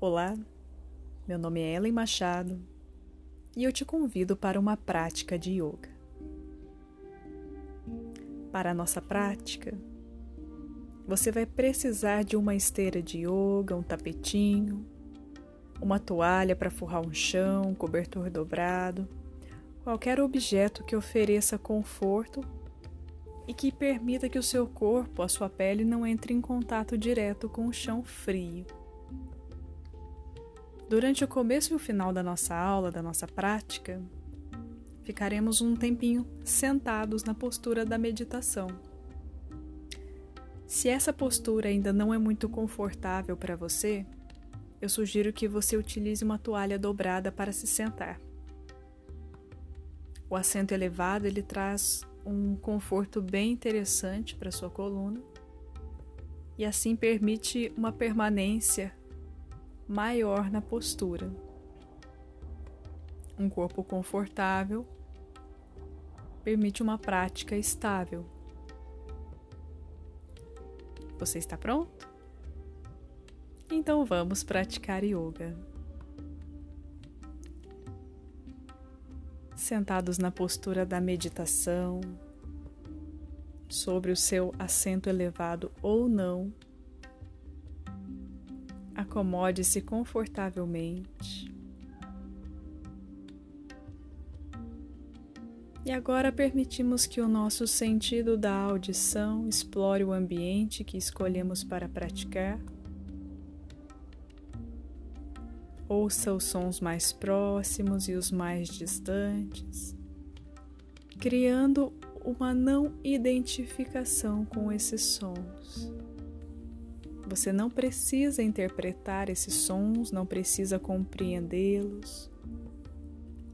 Olá, meu nome é Ellen Machado e eu te convido para uma prática de yoga. Para a nossa prática, você vai precisar de uma esteira de yoga, um tapetinho, uma toalha para forrar um chão, um cobertor dobrado, qualquer objeto que ofereça conforto e que permita que o seu corpo, a sua pele, não entre em contato direto com o chão frio. Durante o começo e o final da nossa aula, da nossa prática, ficaremos um tempinho sentados na postura da meditação. Se essa postura ainda não é muito confortável para você, eu sugiro que você utilize uma toalha dobrada para se sentar. O assento elevado ele traz um conforto bem interessante para sua coluna e assim permite uma permanência maior na postura. Um corpo confortável permite uma prática estável. Você está pronto? Então vamos praticar yoga. Sentados na postura da meditação, sobre o seu assento elevado ou não, acomode-se confortavelmente. E agora permitimos que o nosso sentido da audição explore o ambiente que escolhemos para praticar. Ouça os sons mais próximos e os mais distantes, criando uma não identificação com esses sons. Você não precisa interpretar esses sons, não precisa compreendê-los.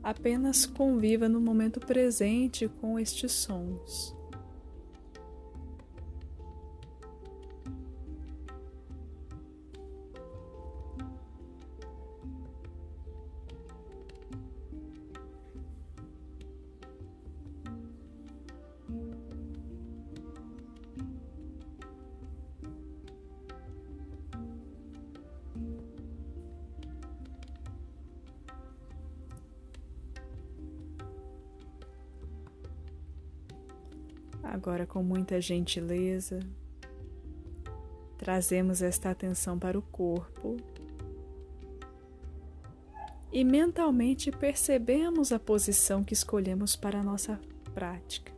Apenas conviva no momento presente com estes sons. Agora, com muita gentileza, trazemos esta atenção para o corpo e mentalmente percebemos a posição que escolhemos para a nossa prática.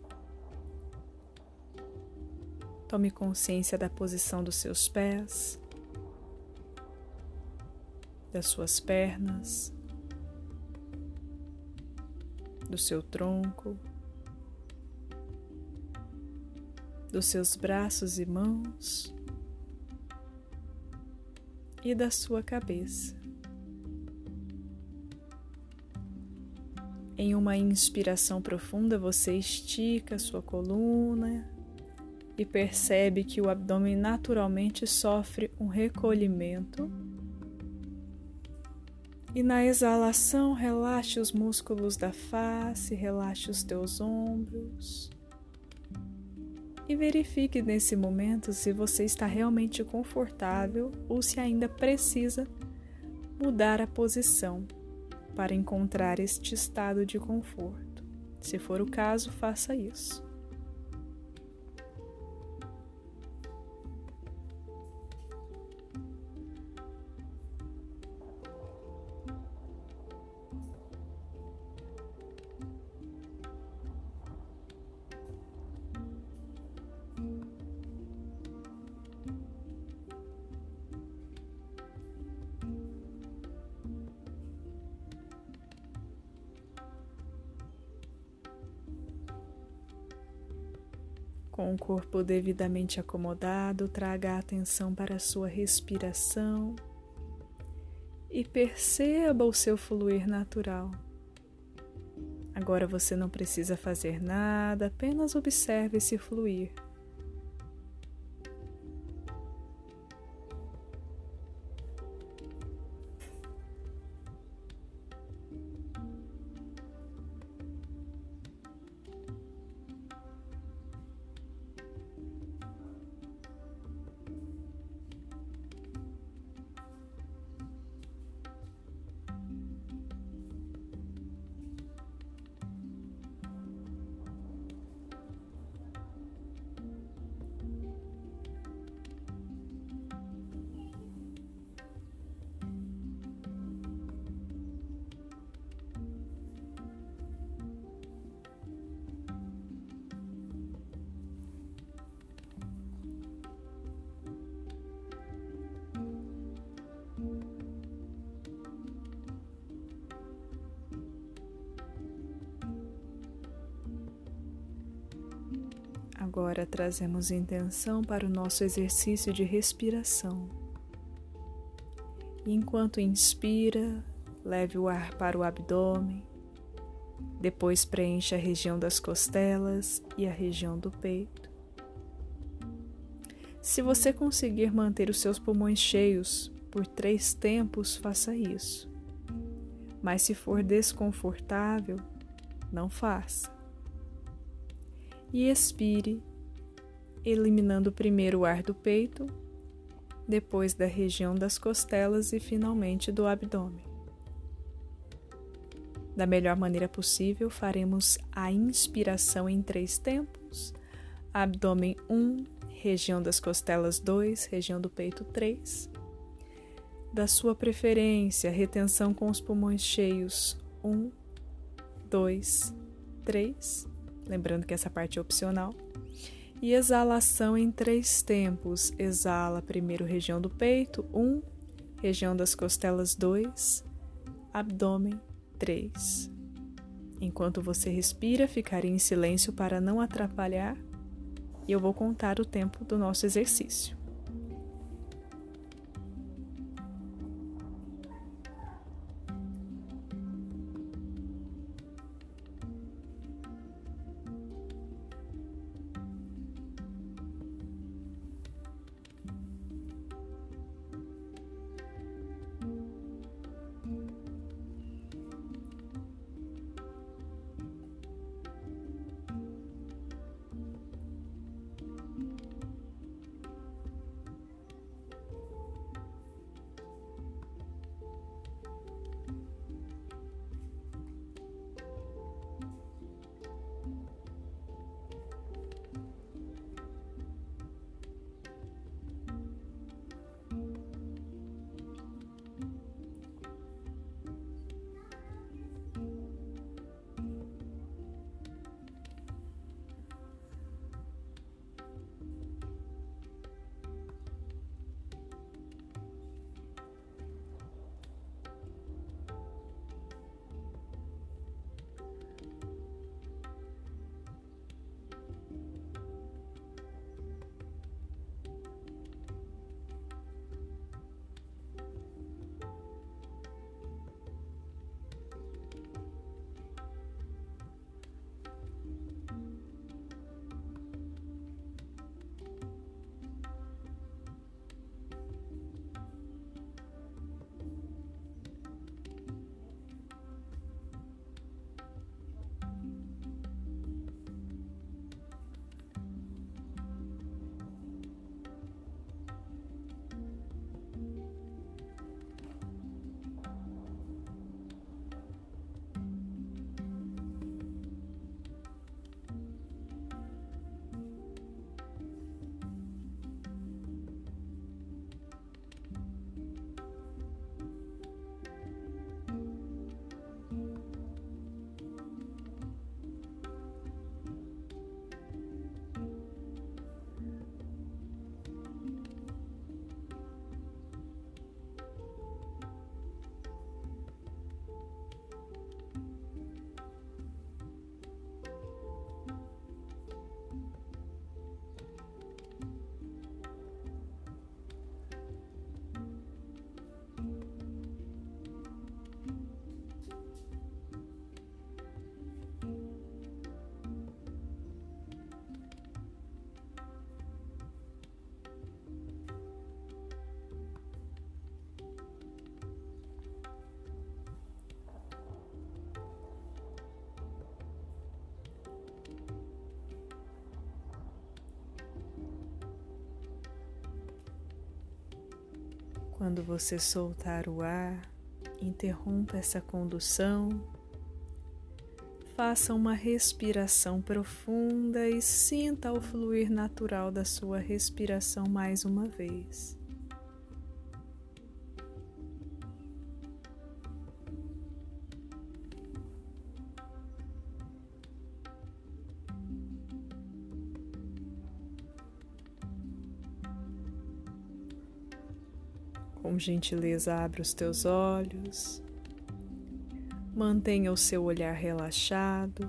Tome consciência da posição dos seus pés, das suas pernas, do seu tronco. Dos seus braços e mãos e da sua cabeça. Em uma inspiração profunda, você estica sua coluna e percebe que o abdômen naturalmente sofre um recolhimento. E na exalação, relaxe os músculos da face, relaxe os teus ombros e verifique nesse momento se você está realmente confortável ou se ainda precisa mudar a posição para encontrar este estado de conforto. Se for o caso, faça isso. Corpo devidamente acomodado, traga atenção para a sua respiração e perceba o seu fluir natural. Agora você não precisa fazer nada, apenas observe esse fluir. Agora trazemos intenção para o nosso exercício de respiração. Enquanto inspira, leve o ar para o abdômen, depois preencha a região das costelas e a região do peito. Se você conseguir manter os seus pulmões cheios por três tempos, faça isso. Mas se for desconfortável, não faça. E expire, eliminando primeiro o ar do peito, depois da região das costelas e finalmente do abdômen. Da melhor maneira possível, faremos a inspiração em três tempos: abdômen 1, um, região das costelas 2, região do peito 3. Da sua preferência, retenção com os pulmões cheios 1, 2, 3. Lembrando que essa parte é opcional. E exalação em três tempos. Exala primeiro região do peito 1, região das costelas 2, abdômen 3. Enquanto você respira, ficarei em silêncio para não atrapalhar e eu vou contar o tempo do nosso exercício. Quando você soltar o ar, interrompa essa condução, faça uma respiração profunda e sinta o fluir natural da sua respiração mais uma vez. Com gentileza, abre os teus olhos, mantenha o seu olhar relaxado,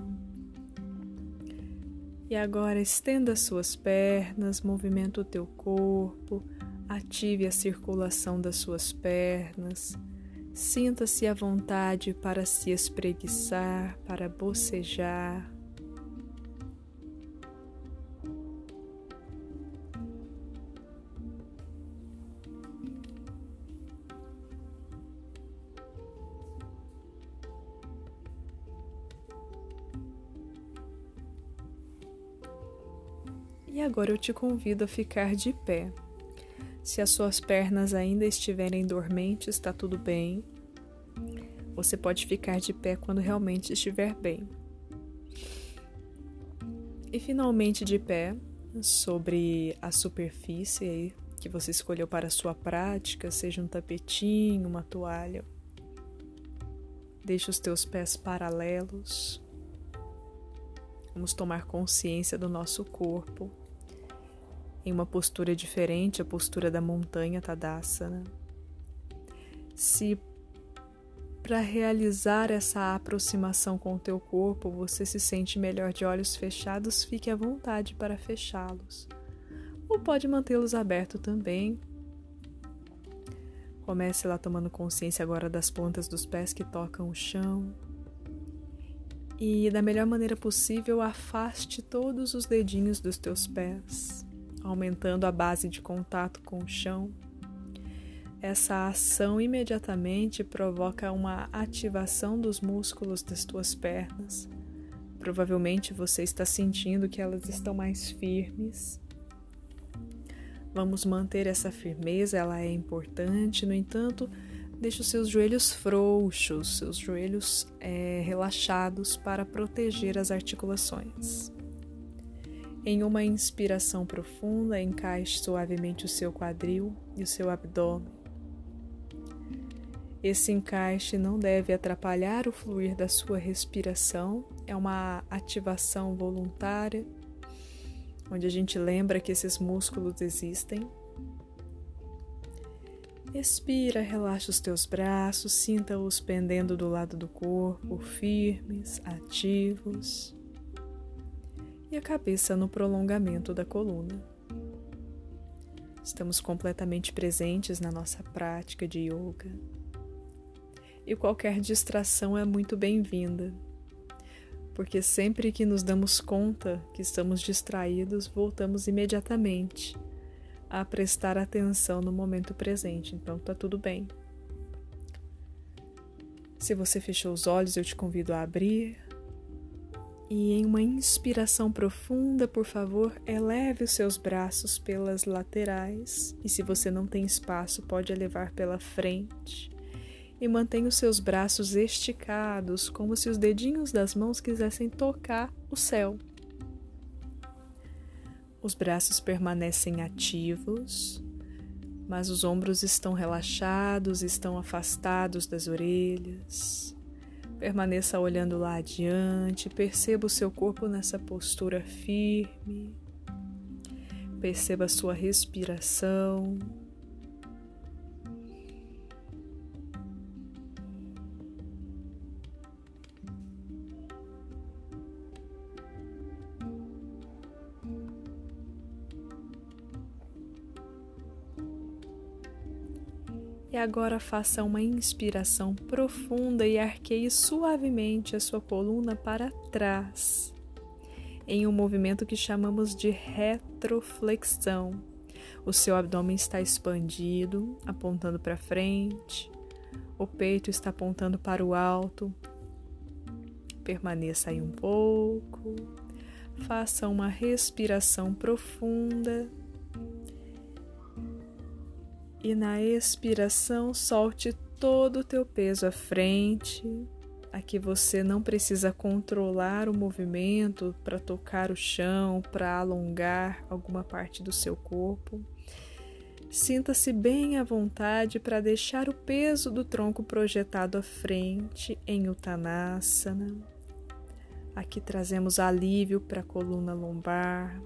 E agora estenda suas pernas, movimenta o teu corpo, ative a circulação das suas pernas. Sinta-se à vontade para se espreguiçar, para bocejar. E agora eu te convido a ficar de pé. Se as suas pernas ainda estiverem dormentes, está tudo bem. Você pode ficar de pé quando realmente estiver bem. E finalmente de pé, sobre a superfície que você escolheu para sua prática, seja um tapetinho, uma toalha. Deixe os teus pés paralelos. Vamos tomar consciência do nosso corpo em uma postura diferente, a postura da montanha Tadasana. Se para realizar essa aproximação com o teu corpo você se sente melhor de olhos fechados, fique à vontade para fechá-los. Ou pode mantê-los abertos também. Comece lá tomando consciência agora das pontas dos pés que tocam o chão. E da melhor maneira possível, afaste todos os dedinhos dos teus pés aumentando a base de contato com o chão. Essa ação imediatamente provoca uma ativação dos músculos das tuas pernas. Provavelmente você está sentindo que elas estão mais firmes. Vamos manter essa firmeza, ela é importante, no entanto, deixe os seus joelhos frouxos, seus joelhos é, relaxados para proteger as articulações. Em uma inspiração profunda, encaixe suavemente o seu quadril e o seu abdômen. Esse encaixe não deve atrapalhar o fluir da sua respiração, é uma ativação voluntária, onde a gente lembra que esses músculos existem. Expira, relaxa os teus braços, sinta-os pendendo do lado do corpo, firmes, ativos e a cabeça no prolongamento da coluna. Estamos completamente presentes na nossa prática de yoga. E qualquer distração é muito bem-vinda, porque sempre que nos damos conta que estamos distraídos, voltamos imediatamente a prestar atenção no momento presente. Então tá tudo bem. Se você fechou os olhos, eu te convido a abrir e em uma inspiração profunda, por favor, eleve os seus braços pelas laterais. E se você não tem espaço, pode elevar pela frente. E mantenha os seus braços esticados, como se os dedinhos das mãos quisessem tocar o céu. Os braços permanecem ativos, mas os ombros estão relaxados, estão afastados das orelhas. Permaneça olhando lá adiante, perceba o seu corpo nessa postura firme, perceba a sua respiração. Agora faça uma inspiração profunda e arqueie suavemente a sua coluna para trás, em um movimento que chamamos de retroflexão. O seu abdômen está expandido, apontando para frente, o peito está apontando para o alto. Permaneça aí um pouco, faça uma respiração profunda e na expiração, solte todo o teu peso à frente. Aqui você não precisa controlar o movimento para tocar o chão, para alongar alguma parte do seu corpo. Sinta-se bem à vontade para deixar o peso do tronco projetado à frente em Uttanasana. Aqui trazemos alívio para a coluna lombar,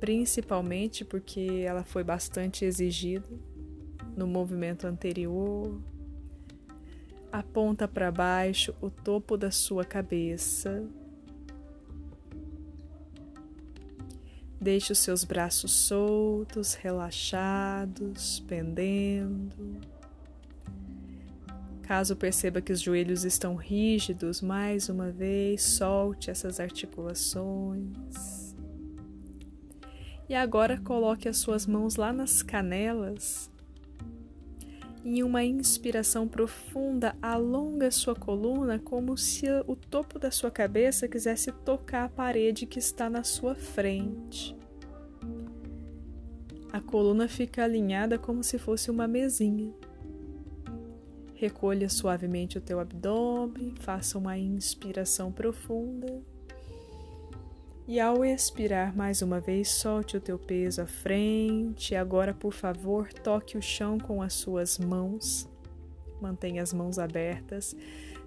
principalmente porque ela foi bastante exigida no movimento anterior. Aponta para baixo o topo da sua cabeça. Deixe os seus braços soltos, relaxados, pendendo. Caso perceba que os joelhos estão rígidos, mais uma vez, solte essas articulações. E agora coloque as suas mãos lá nas canelas. Em uma inspiração profunda, alonga sua coluna como se o topo da sua cabeça quisesse tocar a parede que está na sua frente. A coluna fica alinhada como se fosse uma mesinha. Recolha suavemente o teu abdômen, faça uma inspiração profunda. E ao expirar mais uma vez, solte o teu peso à frente. Agora, por favor, toque o chão com as suas mãos. Mantenha as mãos abertas.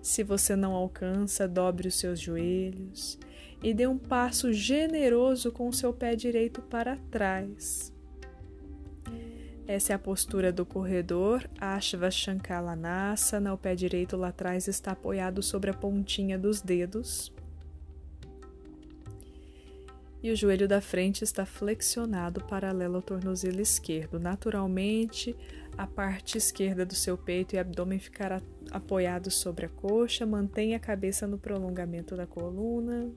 Se você não alcança, dobre os seus joelhos e dê um passo generoso com o seu pé direito para trás. Essa é a postura do corredor, Ashva Shankalanasana. O pé direito lá atrás está apoiado sobre a pontinha dos dedos. E o joelho da frente está flexionado paralelo ao tornozelo esquerdo. Naturalmente, a parte esquerda do seu peito e abdômen ficará apoiado sobre a coxa. Mantenha a cabeça no prolongamento da coluna.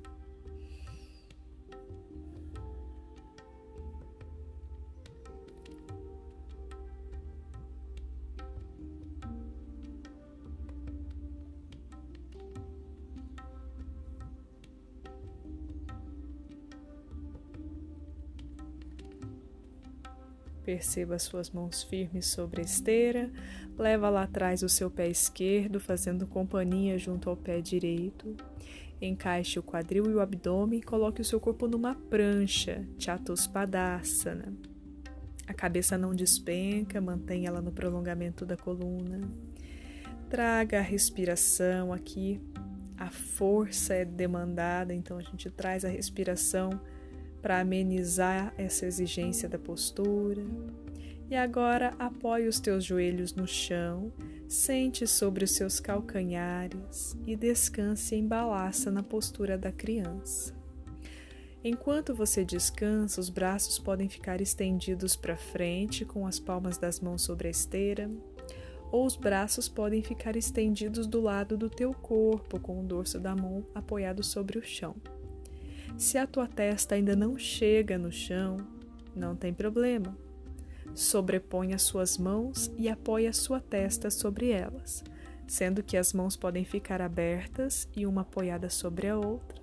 Perceba as suas mãos firmes sobre a esteira. Leva lá atrás o seu pé esquerdo, fazendo companhia junto ao pé direito. Encaixe o quadril e o abdômen e coloque o seu corpo numa prancha, Chatuspadasana. A cabeça não despenca, mantenha ela no prolongamento da coluna. Traga a respiração aqui. A força é demandada, então a gente traz a respiração para amenizar essa exigência da postura. E agora apoie os teus joelhos no chão, sente sobre os seus calcanhares e descanse em balaça na postura da criança. Enquanto você descansa, os braços podem ficar estendidos para frente com as palmas das mãos sobre a esteira, ou os braços podem ficar estendidos do lado do teu corpo com o dorso da mão apoiado sobre o chão. Se a tua testa ainda não chega no chão, não tem problema. Sobrepõe as suas mãos e apoie a sua testa sobre elas, sendo que as mãos podem ficar abertas e uma apoiada sobre a outra,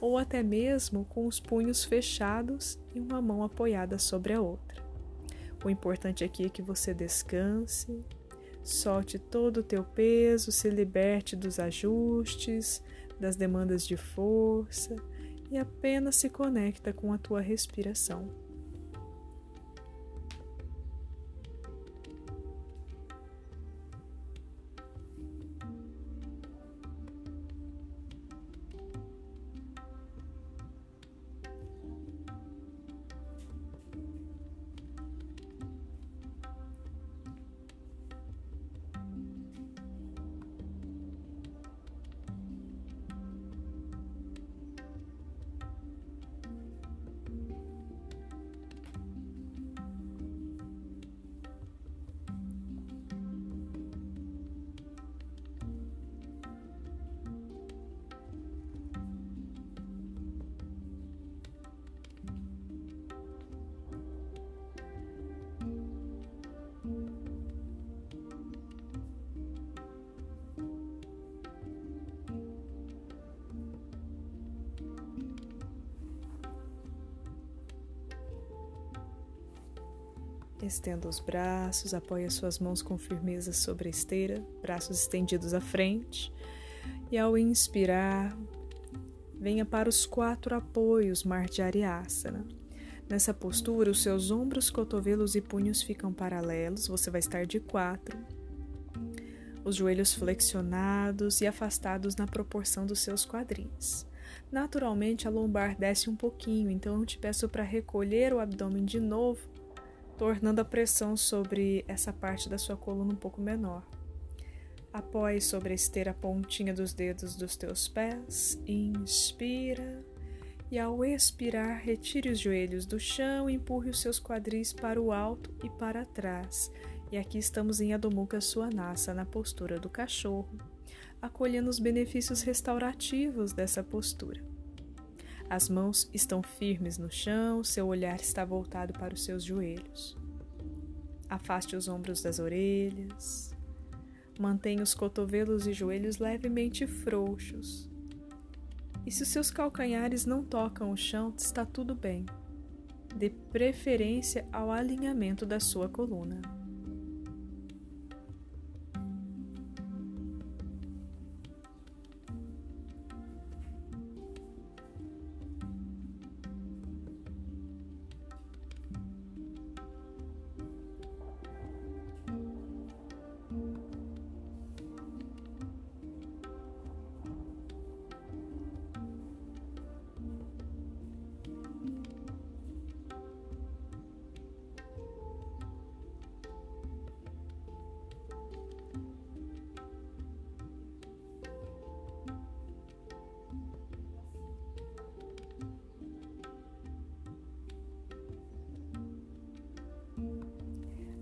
ou até mesmo com os punhos fechados e uma mão apoiada sobre a outra. O importante aqui é que você descanse, solte todo o teu peso, se liberte dos ajustes, das demandas de força e apenas se conecta com a tua respiração. Estenda os braços, apoie as suas mãos com firmeza sobre a esteira, braços estendidos à frente. E ao inspirar, venha para os quatro apoios Marjariasana. Nessa postura, os seus ombros, cotovelos e punhos ficam paralelos, você vai estar de quatro. Os joelhos flexionados e afastados na proporção dos seus quadris. Naturalmente, a lombar desce um pouquinho, então eu te peço para recolher o abdômen de novo tornando a pressão sobre essa parte da sua coluna um pouco menor. Apoie sobre a esteira a pontinha dos dedos dos teus pés, inspira E ao expirar, retire os joelhos do chão empurre os seus quadris para o alto e para trás. E aqui estamos em Adho Mukha Swanasa, na postura do cachorro, acolhendo os benefícios restaurativos dessa postura. As mãos estão firmes no chão, seu olhar está voltado para os seus joelhos. Afaste os ombros das orelhas. Mantenha os cotovelos e joelhos levemente frouxos. E se os seus calcanhares não tocam o chão, está tudo bem. Dê preferência ao alinhamento da sua coluna.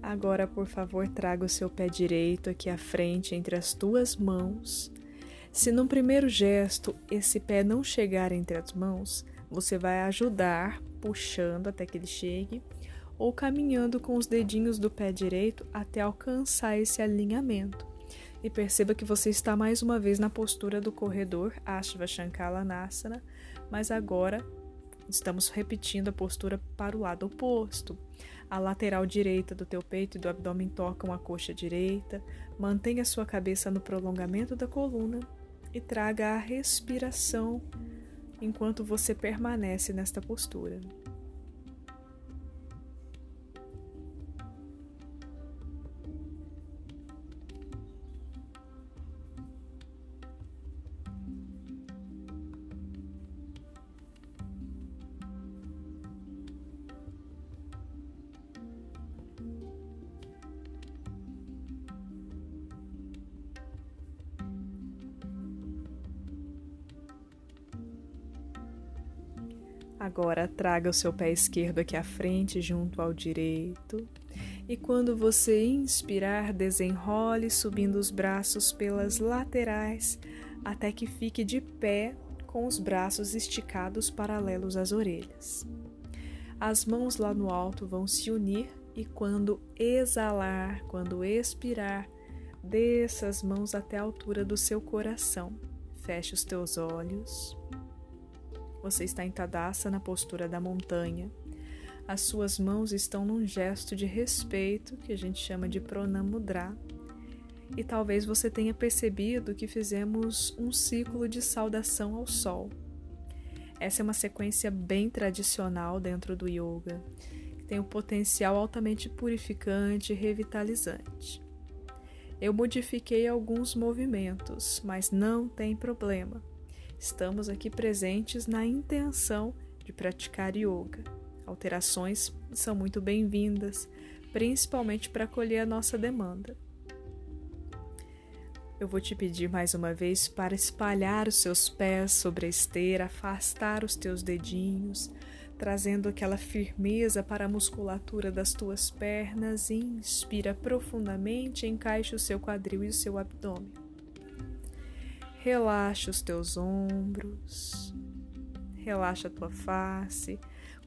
Agora, por favor, traga o seu pé direito aqui à frente entre as tuas mãos. Se no primeiro gesto esse pé não chegar entre as mãos, você vai ajudar puxando até que ele chegue ou caminhando com os dedinhos do pé direito até alcançar esse alinhamento. E perceba que você está mais uma vez na postura do corredor Ashva Shankalanasana, mas agora estamos repetindo a postura para o lado oposto. A lateral direita do teu peito e do abdômen tocam a coxa direita. Mantenha sua cabeça no prolongamento da coluna e traga a respiração enquanto você permanece nesta postura. Agora traga o seu pé esquerdo aqui à frente, junto ao direito. E quando você inspirar, desenrole subindo os braços pelas laterais até que fique de pé com os braços esticados paralelos às orelhas. As mãos lá no alto vão se unir e quando exalar, quando expirar, desça as mãos até a altura do seu coração. Feche os teus olhos. Você está em Tadassa, na postura da montanha. As suas mãos estão num gesto de respeito que a gente chama de pronamudra. E talvez você tenha percebido que fizemos um ciclo de saudação ao sol. Essa é uma sequência bem tradicional dentro do yoga, que tem um potencial altamente purificante e revitalizante. Eu modifiquei alguns movimentos, mas não tem problema. Estamos aqui presentes na intenção de praticar yoga. Alterações são muito bem-vindas, principalmente para acolher a nossa demanda. Eu vou te pedir mais uma vez para espalhar os seus pés sobre a esteira, afastar os teus dedinhos, trazendo aquela firmeza para a musculatura das tuas pernas. Inspira profundamente, encaixe o seu quadril e o seu abdômen. Relaxa os teus ombros, relaxa a tua face.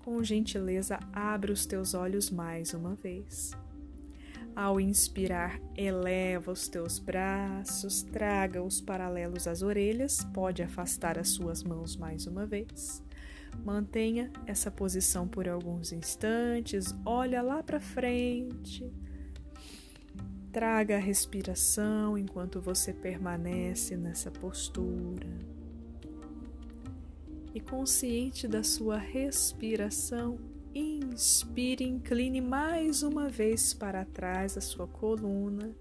Com gentileza, abre os teus olhos mais uma vez. Ao inspirar, eleva os teus braços, traga-os paralelos às orelhas, pode afastar as suas mãos mais uma vez. Mantenha essa posição por alguns instantes, olha lá para frente Traga a respiração enquanto você permanece nessa postura. E consciente da sua respiração, inspire, incline mais uma vez para trás a sua coluna,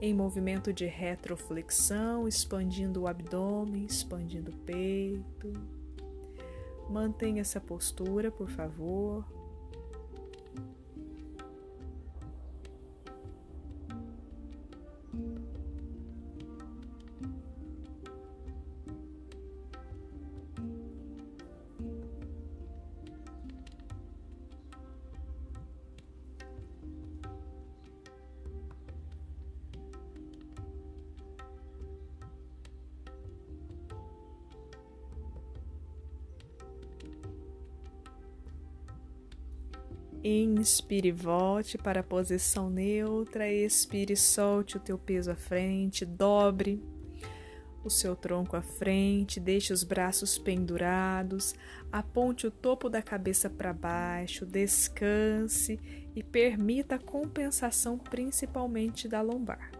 em movimento de retroflexão, expandindo o abdômen, expandindo o peito. Mantenha essa postura, por favor. Inspire e volte para a posição neutra. Expire e solte o teu peso à frente. Dobre o seu tronco à frente. Deixe os braços pendurados. Aponte o topo da cabeça para baixo. Descanse e permita a compensação principalmente da lombar.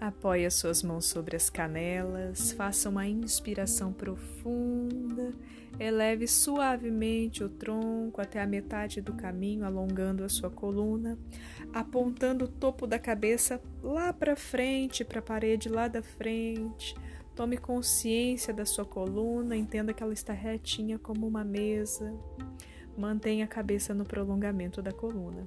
Apoie as suas mãos sobre as canelas, faça uma inspiração profunda, eleve suavemente o tronco até a metade do caminho, alongando a sua coluna, apontando o topo da cabeça lá para frente, para a parede lá da frente. Tome consciência da sua coluna, entenda que ela está retinha como uma mesa. Mantenha a cabeça no prolongamento da coluna.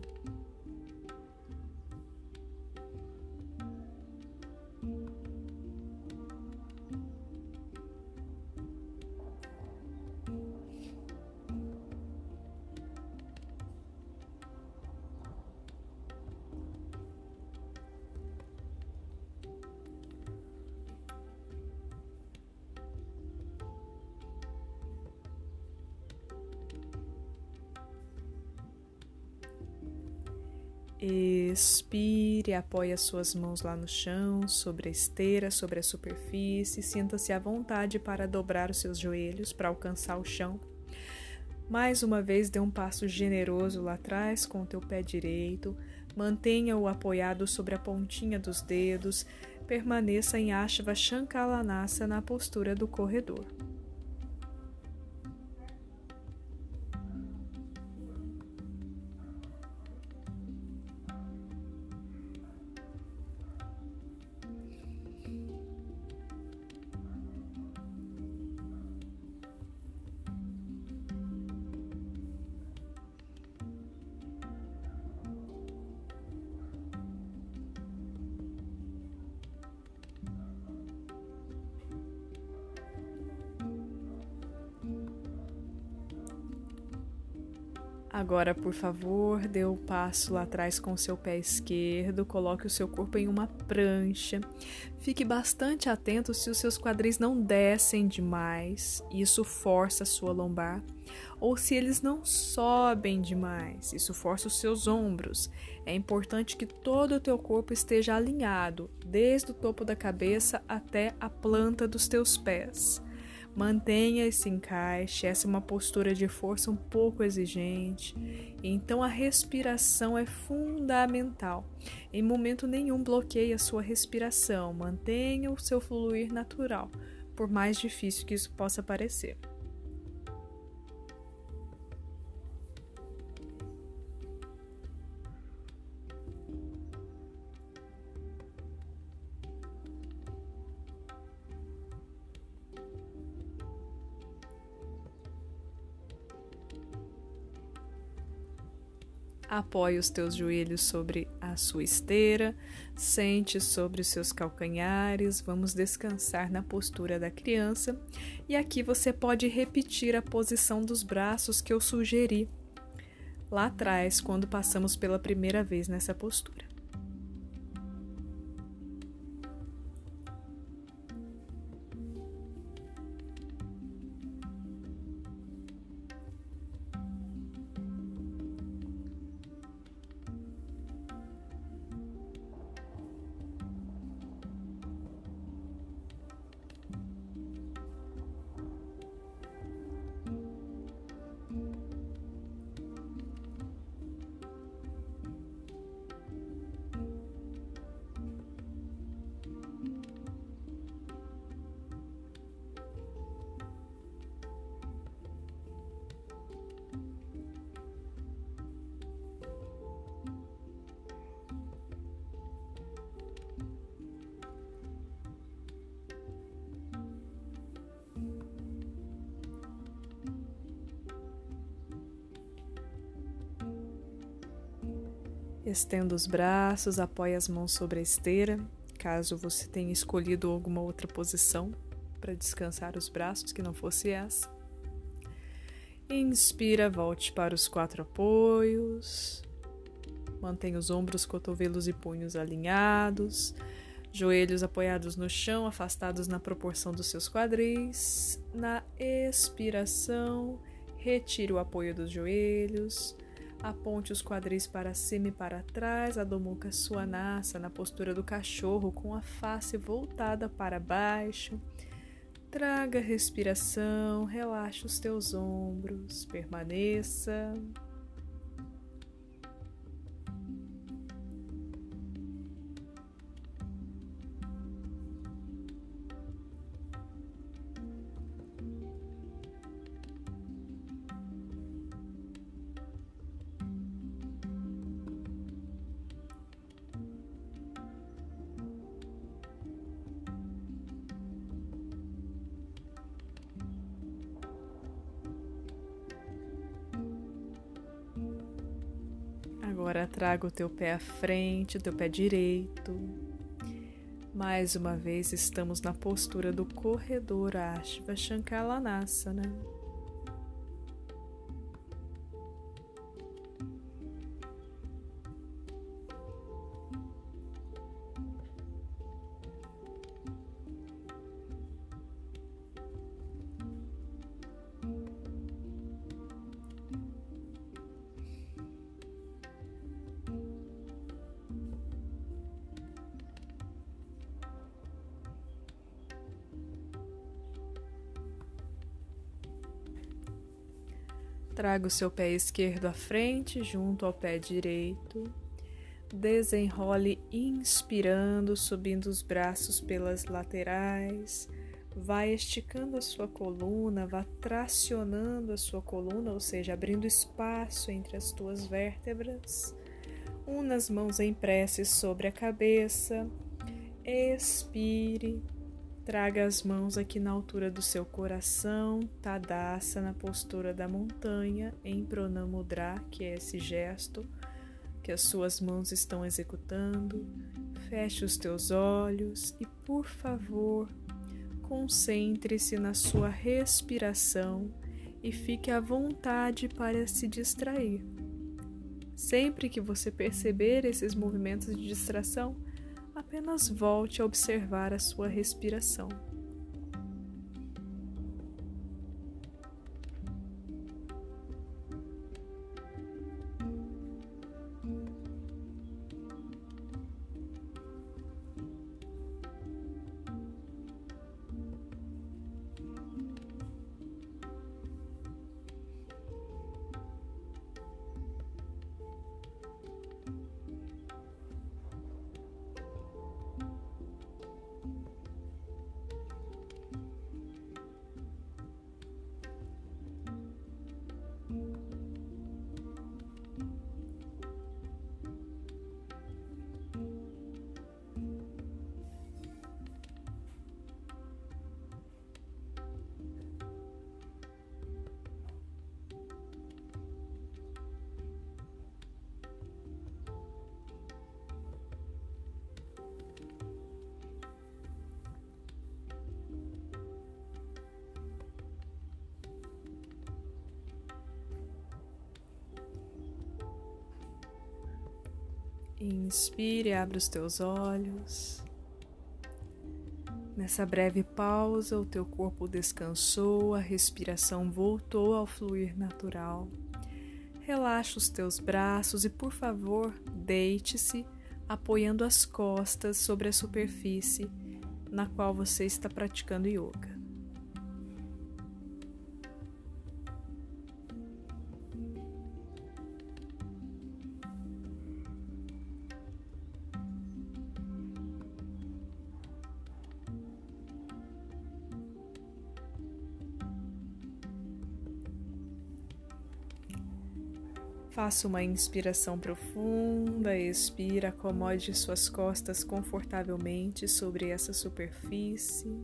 Expire, apoie as suas mãos lá no chão, sobre a esteira, sobre a superfície. Sinta-se à vontade para dobrar os seus joelhos para alcançar o chão. Mais uma vez, dê um passo generoso lá atrás com o teu pé direito. Mantenha-o apoiado sobre a pontinha dos dedos. Permaneça em Ashva Shankalanasa na postura do corredor. Agora, por favor, dê o um passo lá atrás com o seu pé esquerdo, coloque o seu corpo em uma prancha. Fique bastante atento se os seus quadris não descem demais, isso força a sua lombar, ou se eles não sobem demais, isso força os seus ombros. É importante que todo o teu corpo esteja alinhado, desde o topo da cabeça até a planta dos teus pés. Mantenha esse encaixe, essa é uma postura de força um pouco exigente. Então a respiração é fundamental. Em momento nenhum bloqueie a sua respiração, mantenha o seu fluir natural, por mais difícil que isso possa parecer. Apoie os teus joelhos sobre a sua esteira, sente sobre os seus calcanhares, vamos descansar na postura da criança. E aqui você pode repetir a posição dos braços que eu sugeri lá atrás, quando passamos pela primeira vez nessa postura. Estenda os braços, apoie as mãos sobre a esteira, caso você tenha escolhido alguma outra posição para descansar os braços que não fosse essa. Inspira, volte para os quatro apoios. Mantenha os ombros, cotovelos e punhos alinhados, joelhos apoiados no chão, afastados na proporção dos seus quadris. Na expiração, retire o apoio dos joelhos. Aponte os quadris para cima e para trás, Adho Swanasa na postura do cachorro com a face voltada para baixo. Traga respiração, relaxe os teus ombros, permaneça. Traga o teu pé à frente, o teu pé direito. Mais uma vez estamos na postura do corredor Ashva Shankalanasana. Traga o seu pé esquerdo à frente, junto ao pé direito. Desenrole inspirando, subindo os braços pelas laterais. Vai esticando a sua coluna, vá tracionando a sua coluna, ou seja, abrindo espaço entre as tuas vértebras. Una as mãos em prece sobre a cabeça. Expire Traga as mãos aqui na altura do seu coração, Tadassa na postura da montanha, em Pranamudra, que é esse gesto que as suas mãos estão executando. Feche os teus olhos e, por favor, concentre-se na sua respiração e fique à vontade para se distrair. Sempre que você perceber esses movimentos de distração, apenas volte a observar a sua respiração. Inspire, abre os teus olhos. Nessa breve pausa, o teu corpo descansou, a respiração voltou ao fluir natural. Relaxa os teus braços e, por favor, deite-se apoiando as costas sobre a superfície na qual você está praticando yoga. Faça uma inspiração profunda, expira, acomode suas costas confortavelmente sobre essa superfície.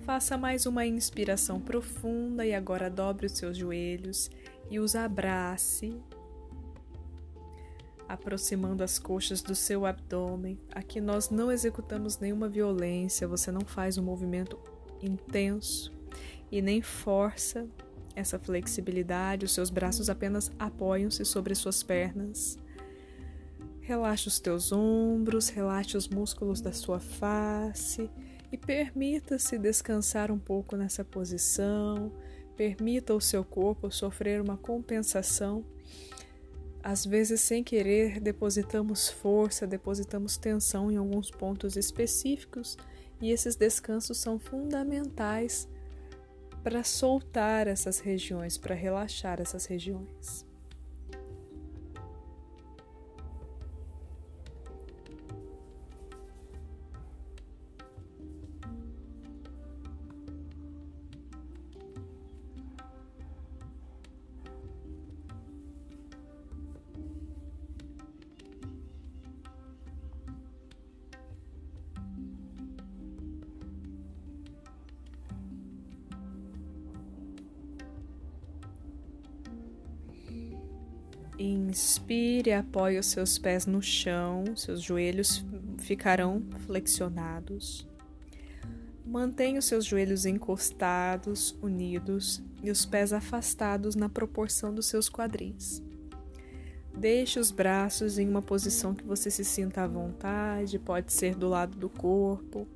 Faça mais uma inspiração profunda e agora dobre os seus joelhos e os abrace. aproximando as coxas do seu abdômen. Aqui nós não executamos nenhuma violência, você não faz um movimento intenso e nem força essa flexibilidade, os seus braços apenas apoiam-se sobre suas pernas. Relaxe os teus ombros, relaxe os músculos da sua face e permita-se descansar um pouco nessa posição. Permita o seu corpo sofrer uma compensação. Às vezes, sem querer, depositamos força, depositamos tensão em alguns pontos específicos, e esses descansos são fundamentais para soltar essas regiões, para relaxar essas regiões. Inspire, apoie os seus pés no chão, seus joelhos ficarão flexionados. Mantenha os seus joelhos encostados, unidos e os pés afastados na proporção dos seus quadris. Deixe os braços em uma posição que você se sinta à vontade, pode ser do lado do corpo.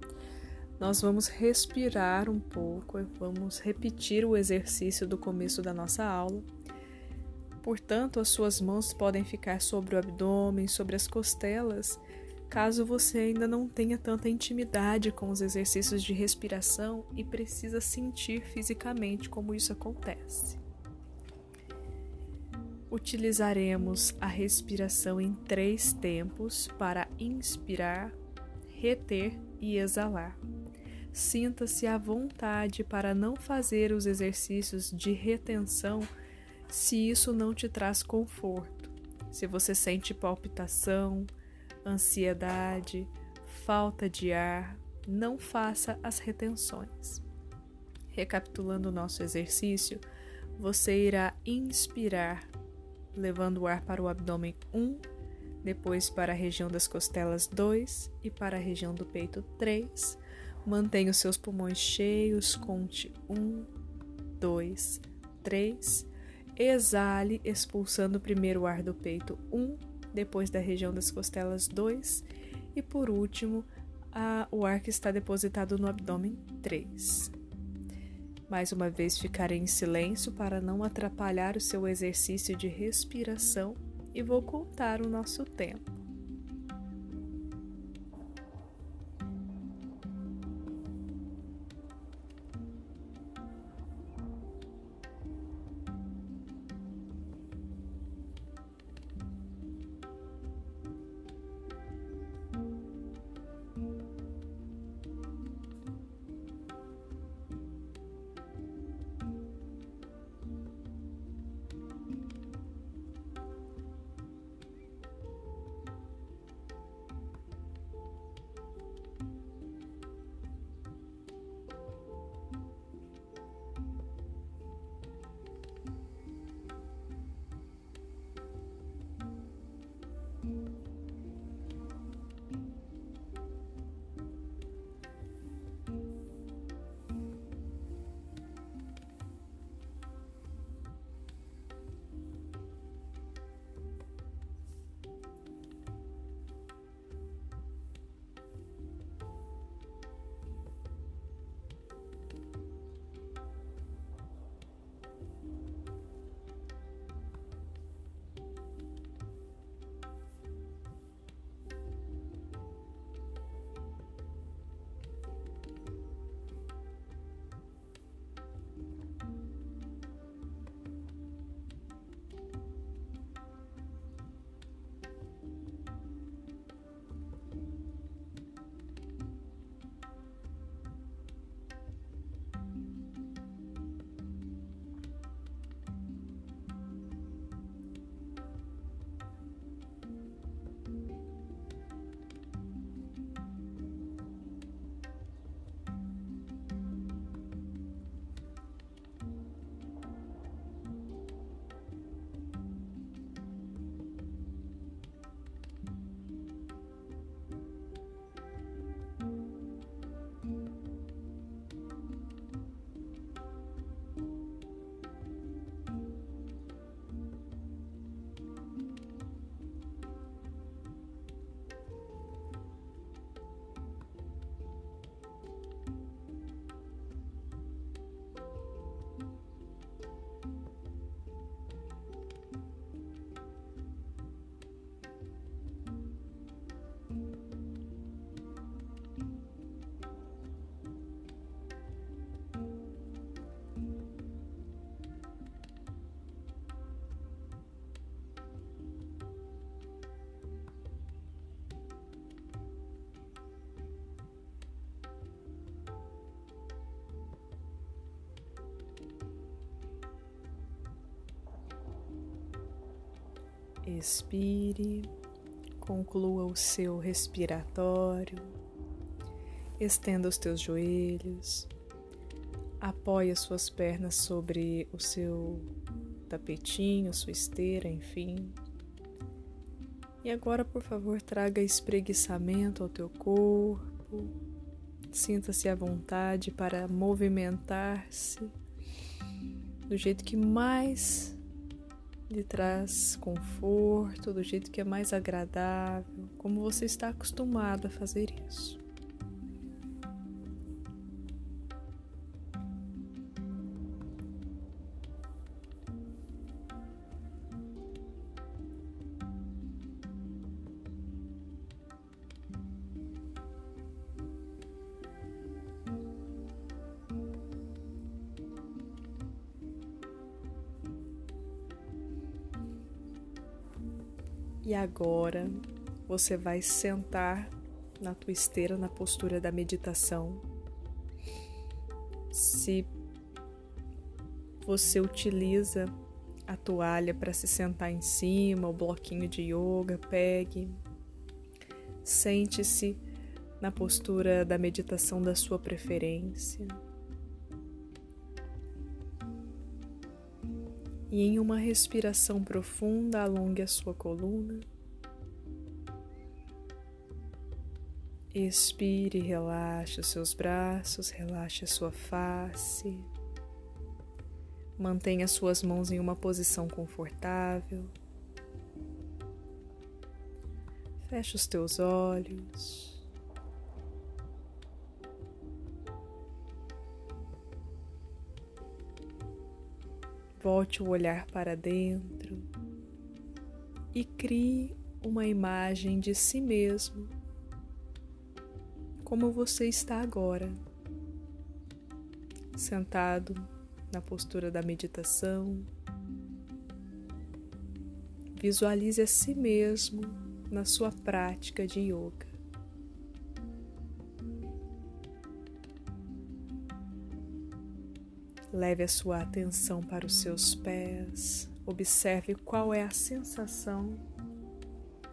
Nós vamos respirar um pouco, vamos repetir o exercício do começo da nossa aula Portanto, as suas mãos podem ficar sobre o abdômen, sobre as costelas, caso você ainda não tenha tanta intimidade com os exercícios de respiração e precisa sentir fisicamente como isso acontece. Utilizaremos a respiração em três tempos para inspirar, reter e exalar. Sinta-se à vontade para não fazer os exercícios de retenção se isso não te traz conforto, se você sente palpitação, ansiedade, falta de ar, não faça as retenções. Recapitulando o nosso exercício, você irá inspirar, levando o ar para o abdômen 1, depois para a região das costelas 2 e para a região do peito 3. Mantenha os seus pulmões cheios, conte 1, 2, 3 Exale, expulsando primeiro o ar do peito 1, um, depois da região das costelas 2 e por último a, o ar que está depositado no abdômen 3. Mais uma vez ficarei em silêncio para não atrapalhar o seu exercício de respiração e vou contar o nosso tempo. Expire, conclua o seu respiratório, estenda os teus joelhos, apoie as suas pernas sobre o seu tapetinho, sua esteira, enfim. E agora, por favor, traga espreguiçamento ao teu corpo. Sinta-se à vontade para movimentar-se do jeito que mais lhe traz conforto, do jeito que é mais agradável, como você está acostumado a fazer isso. Agora você vai sentar na tua esteira na postura da meditação. Se você utiliza a toalha para se sentar em cima, o bloquinho de yoga, pegue. Sente-se na postura da meditação da sua preferência. e em uma respiração profunda alongue a sua coluna. Expire, relaxe os seus braços, relaxe a sua face. Mantenha suas mãos em uma posição confortável. Feche os teus olhos. Volte o olhar para dentro e crie uma imagem de si mesmo, como você está agora, sentado na postura da meditação. Visualize a si mesmo na sua prática de yoga. Leve a sua atenção para os seus pés. Observe qual é a sensação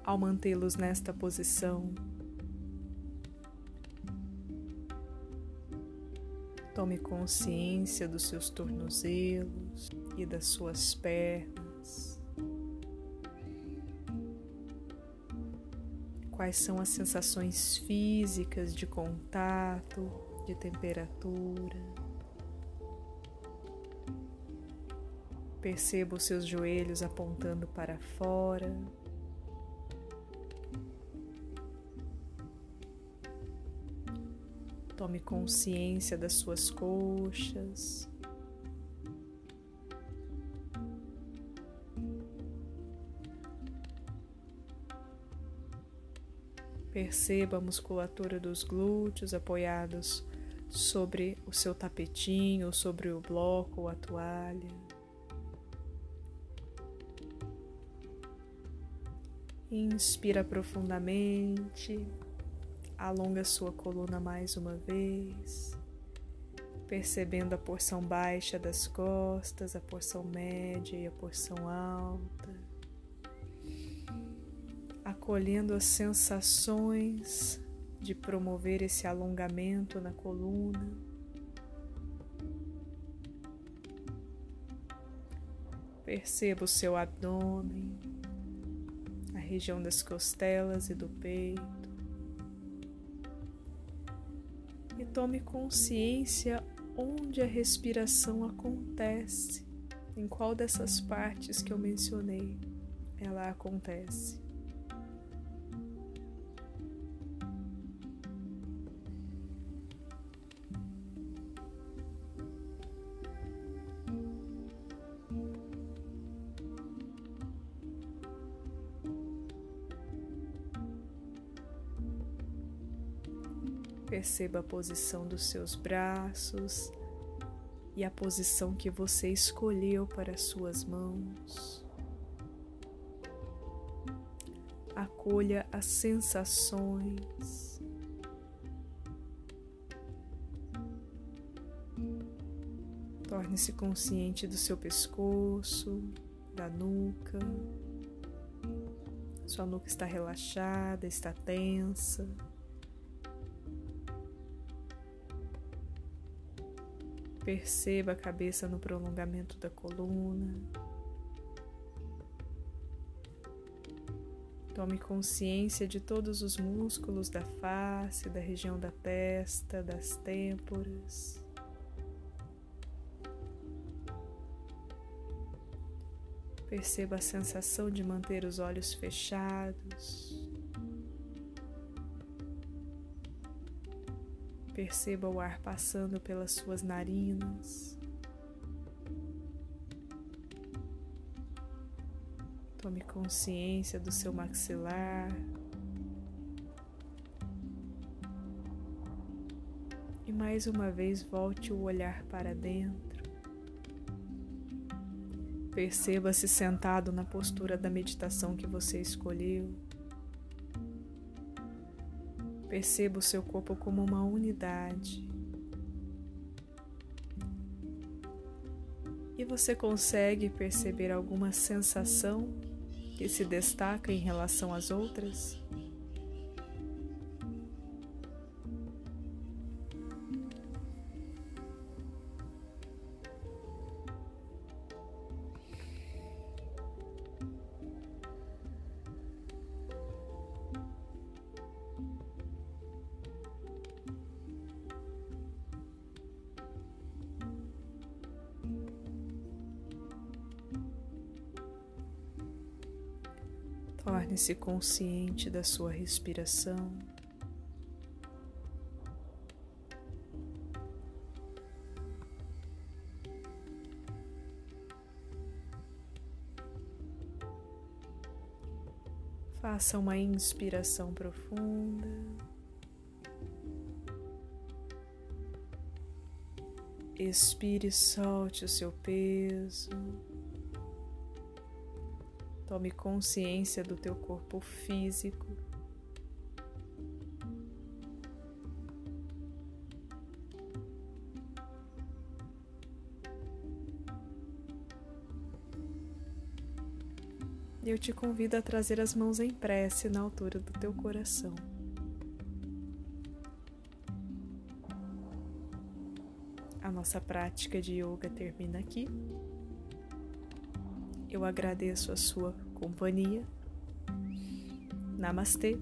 ao mantê-los nesta posição. Tome consciência dos seus tornozelos e das suas pernas. Quais são as sensações físicas de contato, de temperatura? Perceba os seus joelhos apontando para fora. Tome consciência das suas coxas. Perceba a musculatura dos glúteos apoiados sobre o seu tapetinho, sobre o bloco ou a toalha. Inspira profundamente, alonga sua coluna mais uma vez, percebendo a porção baixa das costas, a porção média e a porção alta, acolhendo as sensações de promover esse alongamento na coluna. Perceba o seu abdômen região das costelas e do peito. Tome consciência onde a respiração acontece, em qual dessas partes que eu mencionei ela acontece. Perceba a posição dos seus braços e a posição que você escolheu para as suas mãos. Acolha as sensações. Torne-se consciente do seu pescoço, da nuca. Sua nuca está relaxada, está tensa. Perceba a cabeça no prolongamento da coluna. Tome consciência de todos os músculos da face, da região da testa, das têmporas. Perceba a sensação de manter os olhos fechados. Perceba o ar passando pelas suas narinas. Tome consciência do seu maxilar. E mais uma vez volte o olhar para dentro. Perceba-se sentado na postura da meditação que você escolheu. Perceba o seu corpo como uma unidade. E você consegue perceber alguma sensação que se destaca em relação às outras? Torne-se consciente da sua respiração. Faça uma inspiração profunda. Expire e solte o seu peso. Tome consciência do teu corpo físico. Eu te convido a trazer as mãos em prece na altura do teu coração. A nossa prática de yoga termina aqui. Eu agradeço a sua companhia. Namastê.